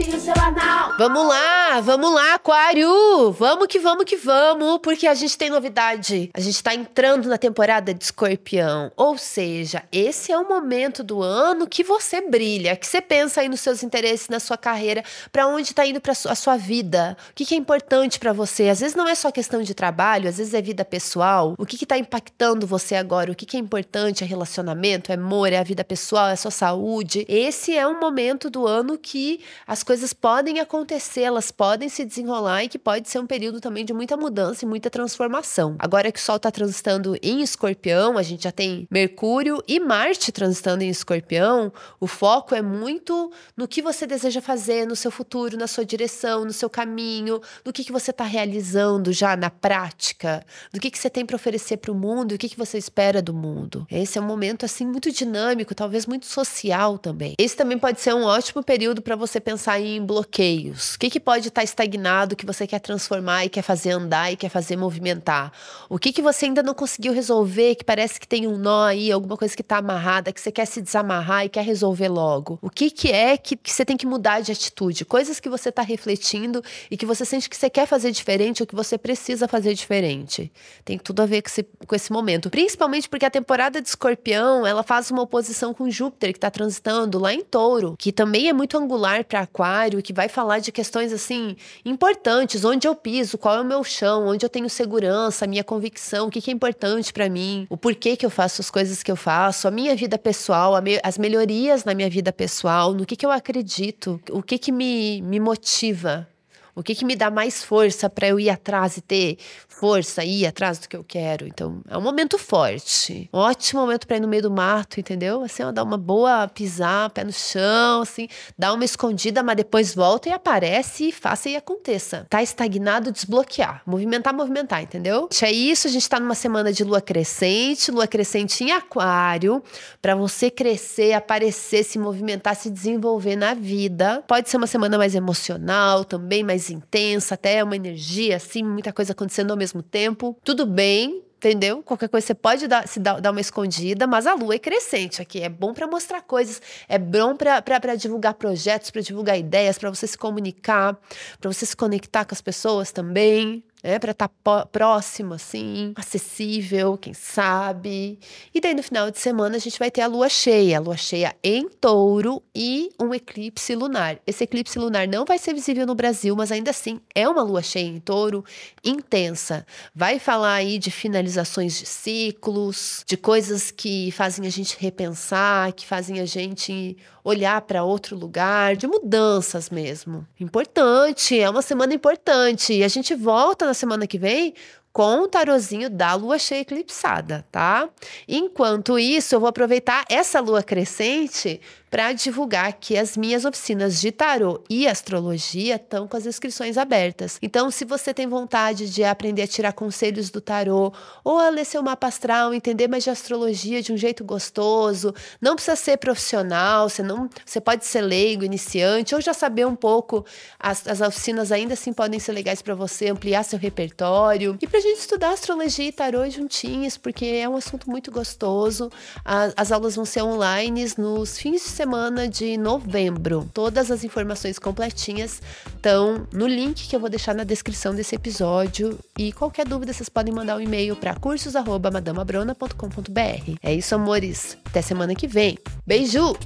Seu anal. Vamos lá, vamos lá, Aquário! Vamos que vamos que vamos, porque a gente tem novidade. A gente tá entrando na temporada de escorpião. Ou seja, esse é o momento do ano que você brilha, que você pensa aí nos seus interesses, na sua carreira, para onde tá indo pra a sua vida, o que, que é importante para você. Às vezes não é só questão de trabalho, às vezes é vida pessoal. O que, que tá impactando você agora? O que, que é importante? É relacionamento, é amor, é a vida pessoal, é a sua saúde. Esse é um momento do ano que as coisas podem acontecer, elas podem se desenrolar e que pode ser um período também de muita mudança e muita transformação. Agora que o Sol está transitando em Escorpião, a gente já tem Mercúrio e Marte transitando em Escorpião, o foco é muito no que você deseja fazer no seu futuro, na sua direção, no seu caminho, no que, que você está realizando já na prática, do que, que você tem para oferecer para o mundo e o que, que você espera do mundo. Esse é um momento assim muito dinâmico, talvez muito social também. Esse também pode ser um ótimo período para você pensar em bloqueios. O que, que pode estar estagnado que você quer transformar e quer fazer andar e quer fazer movimentar? O que, que você ainda não conseguiu resolver, que parece que tem um nó aí, alguma coisa que está amarrada, que você quer se desamarrar e quer resolver logo? O que, que é que, que você tem que mudar de atitude? Coisas que você está refletindo e que você sente que você quer fazer diferente ou que você precisa fazer diferente. Tem tudo a ver com esse, com esse momento. Principalmente porque a temporada de escorpião, ela faz uma oposição com Júpiter, que está transitando lá em touro, que também é muito angular para aquário, que vai falar de questões assim importantes, onde eu piso, qual é o meu chão, onde eu tenho segurança, a minha convicção, o que, que é importante para mim, o porquê que eu faço as coisas que eu faço, a minha vida pessoal, me as melhorias na minha vida pessoal, no que, que eu acredito, o que, que me, me motiva o que, que me dá mais força para eu ir atrás e ter força, ir atrás do que eu quero? Então, é um momento forte. Ótimo momento para ir no meio do mato, entendeu? Assim, ó, dar uma boa pisar, pé no chão, assim, dar uma escondida, mas depois volta e aparece e faça e aconteça. Tá estagnado, desbloquear. Movimentar, movimentar, entendeu? É isso, a gente tá numa semana de lua crescente, lua crescente em aquário, para você crescer, aparecer, se movimentar, se desenvolver na vida. Pode ser uma semana mais emocional também, mais intensa, até uma energia, assim, muita coisa acontecendo ao mesmo tempo. Tudo bem, entendeu? Qualquer coisa você pode dar, se dar, dar uma escondida, mas a lua é crescente aqui. É bom para mostrar coisas, é bom para divulgar projetos, para divulgar ideias, para você se comunicar, para você se conectar com as pessoas também né? Para estar tá próximo, assim, acessível, quem sabe. E daí no final de semana a gente vai ter a lua cheia, a lua cheia em touro e um eclipse lunar. Esse eclipse lunar não vai ser visível no Brasil, mas ainda assim é uma lua cheia em touro intensa. Vai falar aí de finalizações de ciclos, de coisas que fazem a gente repensar, que fazem a gente olhar para outro lugar, de mudanças mesmo. Importante, é uma semana importante. E a gente volta na semana que vem com o tarozinho da lua cheia eclipsada, tá? Enquanto isso, eu vou aproveitar essa lua crescente para divulgar que as minhas oficinas de tarô e astrologia estão com as inscrições abertas. Então, se você tem vontade de aprender a tirar conselhos do tarô ou a ler seu mapa astral, entender mais de astrologia de um jeito gostoso, não precisa ser profissional, você não, você pode ser leigo, iniciante ou já saber um pouco. As, as oficinas ainda assim podem ser legais para você ampliar seu repertório e para a gente estudar astrologia e tarô juntinhos, porque é um assunto muito gostoso. As, as aulas vão ser online nos fins de semana de novembro. Todas as informações completinhas estão no link que eu vou deixar na descrição desse episódio. E qualquer dúvida, vocês podem mandar um e-mail para cursos@madamabrona.com.br. É isso, amores. Até semana que vem. Beijo!